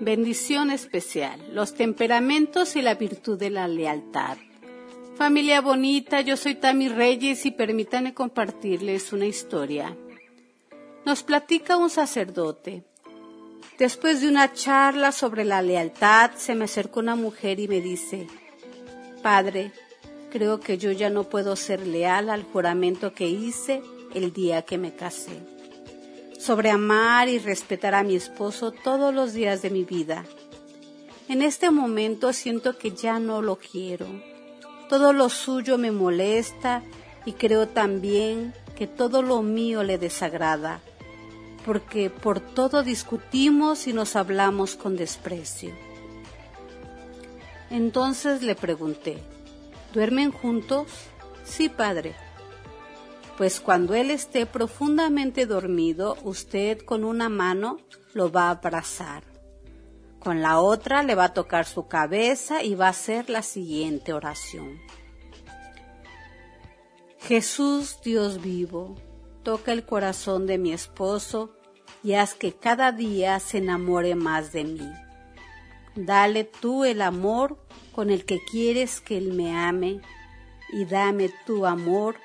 Bendición especial, los temperamentos y la virtud de la lealtad. Familia bonita, yo soy Tami Reyes y permítanme compartirles una historia. Nos platica un sacerdote. Después de una charla sobre la lealtad, se me acercó una mujer y me dice, Padre, creo que yo ya no puedo ser leal al juramento que hice el día que me casé sobre amar y respetar a mi esposo todos los días de mi vida. En este momento siento que ya no lo quiero. Todo lo suyo me molesta y creo también que todo lo mío le desagrada, porque por todo discutimos y nos hablamos con desprecio. Entonces le pregunté, ¿duermen juntos? Sí, padre pues cuando él esté profundamente dormido, usted con una mano lo va a abrazar. Con la otra le va a tocar su cabeza y va a hacer la siguiente oración. Jesús Dios vivo, toca el corazón de mi esposo y haz que cada día se enamore más de mí. Dale tú el amor con el que quieres que él me ame y dame tu amor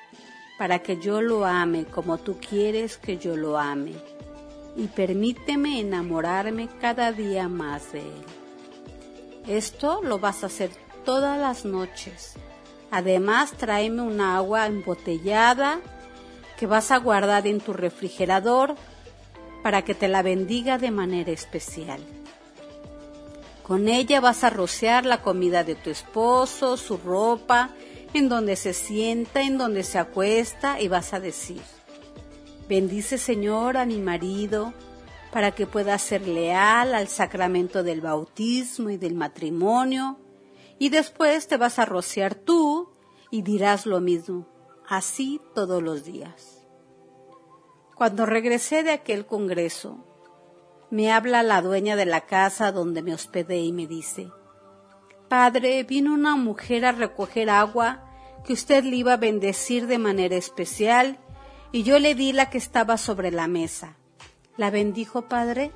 para que yo lo ame como tú quieres que yo lo ame, y permíteme enamorarme cada día más de él. Esto lo vas a hacer todas las noches. Además, tráeme un agua embotellada que vas a guardar en tu refrigerador para que te la bendiga de manera especial. Con ella vas a rociar la comida de tu esposo, su ropa en donde se sienta, en donde se acuesta y vas a decir, bendice Señor a mi marido para que pueda ser leal al sacramento del bautismo y del matrimonio y después te vas a rociar tú y dirás lo mismo, así todos los días. Cuando regresé de aquel congreso, me habla la dueña de la casa donde me hospedé y me dice, Padre, vino una mujer a recoger agua que usted le iba a bendecir de manera especial y yo le di la que estaba sobre la mesa. ¿La bendijo, Padre?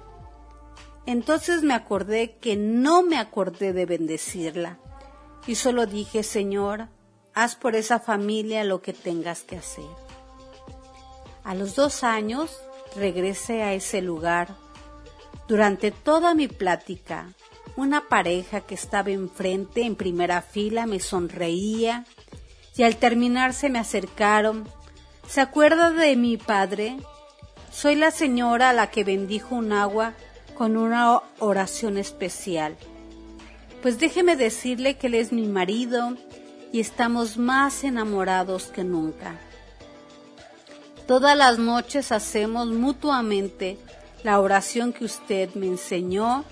Entonces me acordé que no me acordé de bendecirla y solo dije, Señor, haz por esa familia lo que tengas que hacer. A los dos años regresé a ese lugar. Durante toda mi plática, una pareja que estaba enfrente en primera fila me sonreía y al terminar se me acercaron. ¿Se acuerda de mi padre? Soy la señora a la que bendijo un agua con una oración especial. Pues déjeme decirle que él es mi marido y estamos más enamorados que nunca. Todas las noches hacemos mutuamente la oración que usted me enseñó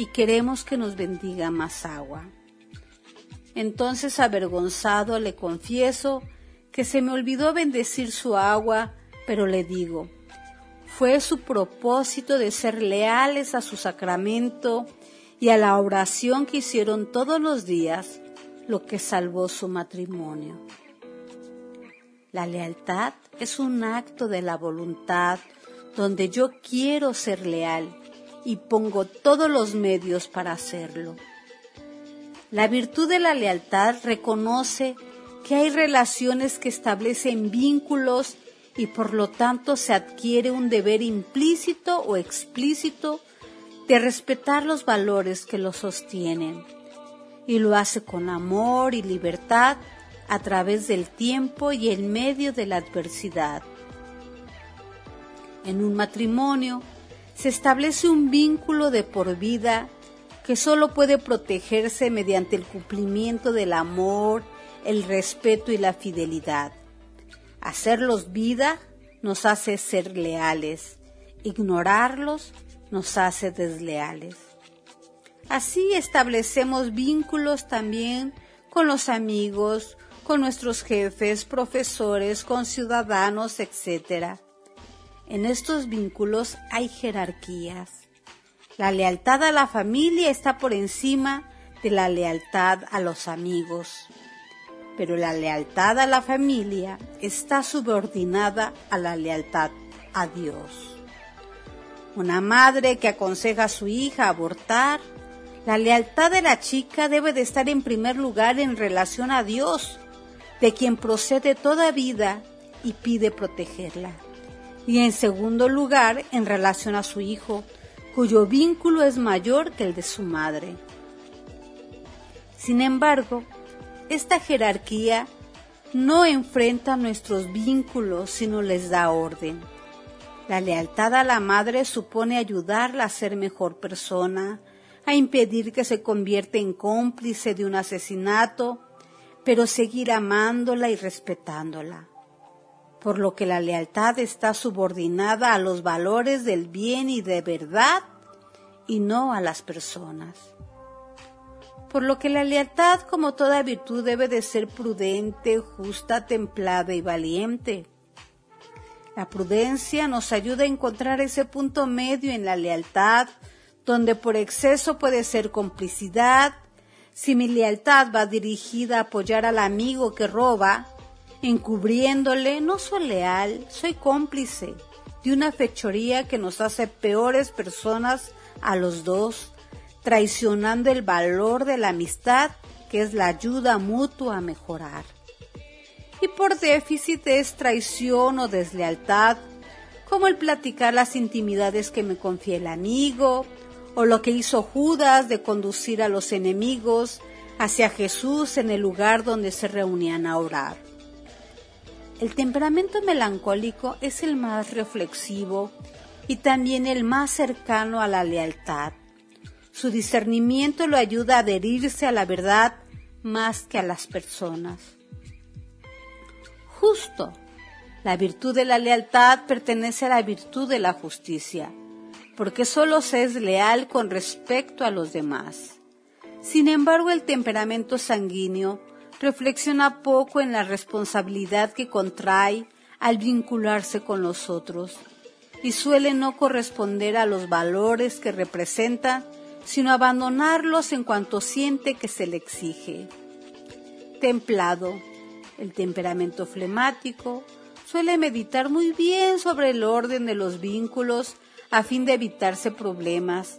y queremos que nos bendiga más agua. Entonces avergonzado le confieso que se me olvidó bendecir su agua, pero le digo, fue su propósito de ser leales a su sacramento y a la oración que hicieron todos los días lo que salvó su matrimonio. La lealtad es un acto de la voluntad donde yo quiero ser leal y pongo todos los medios para hacerlo. La virtud de la lealtad reconoce que hay relaciones que establecen vínculos y por lo tanto se adquiere un deber implícito o explícito de respetar los valores que lo sostienen. Y lo hace con amor y libertad a través del tiempo y en medio de la adversidad. En un matrimonio se establece un vínculo de por vida que solo puede protegerse mediante el cumplimiento del amor, el respeto y la fidelidad. Hacerlos vida nos hace ser leales, ignorarlos nos hace desleales. Así establecemos vínculos también con los amigos, con nuestros jefes, profesores, con ciudadanos, etc. En estos vínculos hay jerarquías. La lealtad a la familia está por encima de la lealtad a los amigos. Pero la lealtad a la familia está subordinada a la lealtad a Dios. una madre que aconseja a su hija abortar. La lealtad de la chica debe de estar en primer lugar en relación a Dios, de quien procede toda vida y pide protegerla. Y en segundo lugar en relación a su hijo, cuyo vínculo es mayor que el de su madre. Sin embargo, esta jerarquía no enfrenta nuestros vínculos, sino les da orden. La lealtad a la madre supone ayudarla a ser mejor persona, a impedir que se convierta en cómplice de un asesinato, pero seguir amándola y respetándola. Por lo que la lealtad está subordinada a los valores del bien y de verdad y no a las personas por lo que la lealtad, como toda virtud, debe de ser prudente, justa, templada y valiente. La prudencia nos ayuda a encontrar ese punto medio en la lealtad, donde por exceso puede ser complicidad. Si mi lealtad va dirigida a apoyar al amigo que roba, encubriéndole, no soy leal, soy cómplice de una fechoría que nos hace peores personas a los dos traicionando el valor de la amistad, que es la ayuda mutua a mejorar. Y por déficit es traición o deslealtad, como el platicar las intimidades que me confía el amigo, o lo que hizo Judas de conducir a los enemigos hacia Jesús en el lugar donde se reunían a orar. El temperamento melancólico es el más reflexivo y también el más cercano a la lealtad. Su discernimiento lo ayuda a adherirse a la verdad más que a las personas. Justo. La virtud de la lealtad pertenece a la virtud de la justicia, porque solo se es leal con respecto a los demás. Sin embargo, el temperamento sanguíneo reflexiona poco en la responsabilidad que contrae al vincularse con los otros y suele no corresponder a los valores que representa sino abandonarlos en cuanto siente que se le exige. Templado, el temperamento flemático, suele meditar muy bien sobre el orden de los vínculos a fin de evitarse problemas.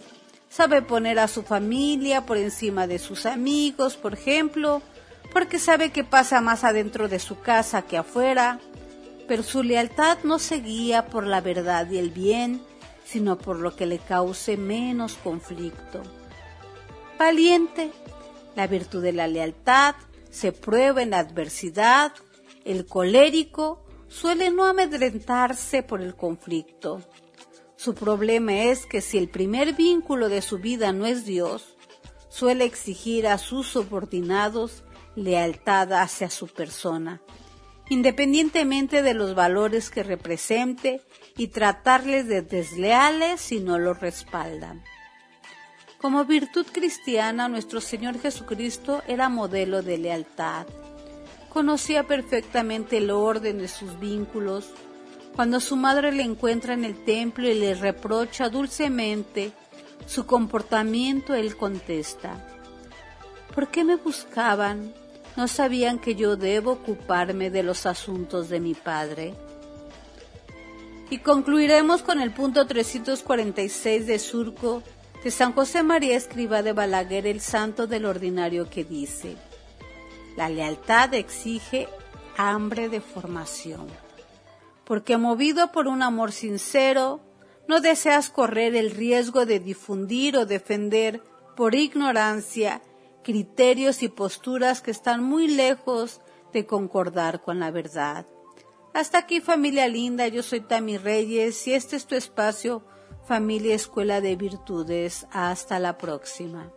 Sabe poner a su familia por encima de sus amigos, por ejemplo, porque sabe que pasa más adentro de su casa que afuera, pero su lealtad no se guía por la verdad y el bien, sino por lo que le cause menos conflicto. Valiente, la virtud de la lealtad se prueba en la adversidad, el colérico suele no amedrentarse por el conflicto. Su problema es que si el primer vínculo de su vida no es Dios, suele exigir a sus subordinados lealtad hacia su persona, independientemente de los valores que represente y tratarles de desleales si no los respaldan. Como virtud cristiana, nuestro Señor Jesucristo era modelo de lealtad. Conocía perfectamente el orden de sus vínculos. Cuando su madre le encuentra en el templo y le reprocha dulcemente su comportamiento, él contesta, ¿por qué me buscaban? ¿No sabían que yo debo ocuparme de los asuntos de mi Padre? Y concluiremos con el punto 346 de Surco de San José María Escriba de Balaguer, el santo del ordinario, que dice, la lealtad exige hambre de formación, porque movido por un amor sincero, no deseas correr el riesgo de difundir o defender por ignorancia criterios y posturas que están muy lejos de concordar con la verdad. Hasta aquí familia linda, yo soy Tami Reyes y este es tu espacio Familia Escuela de Virtudes. Hasta la próxima.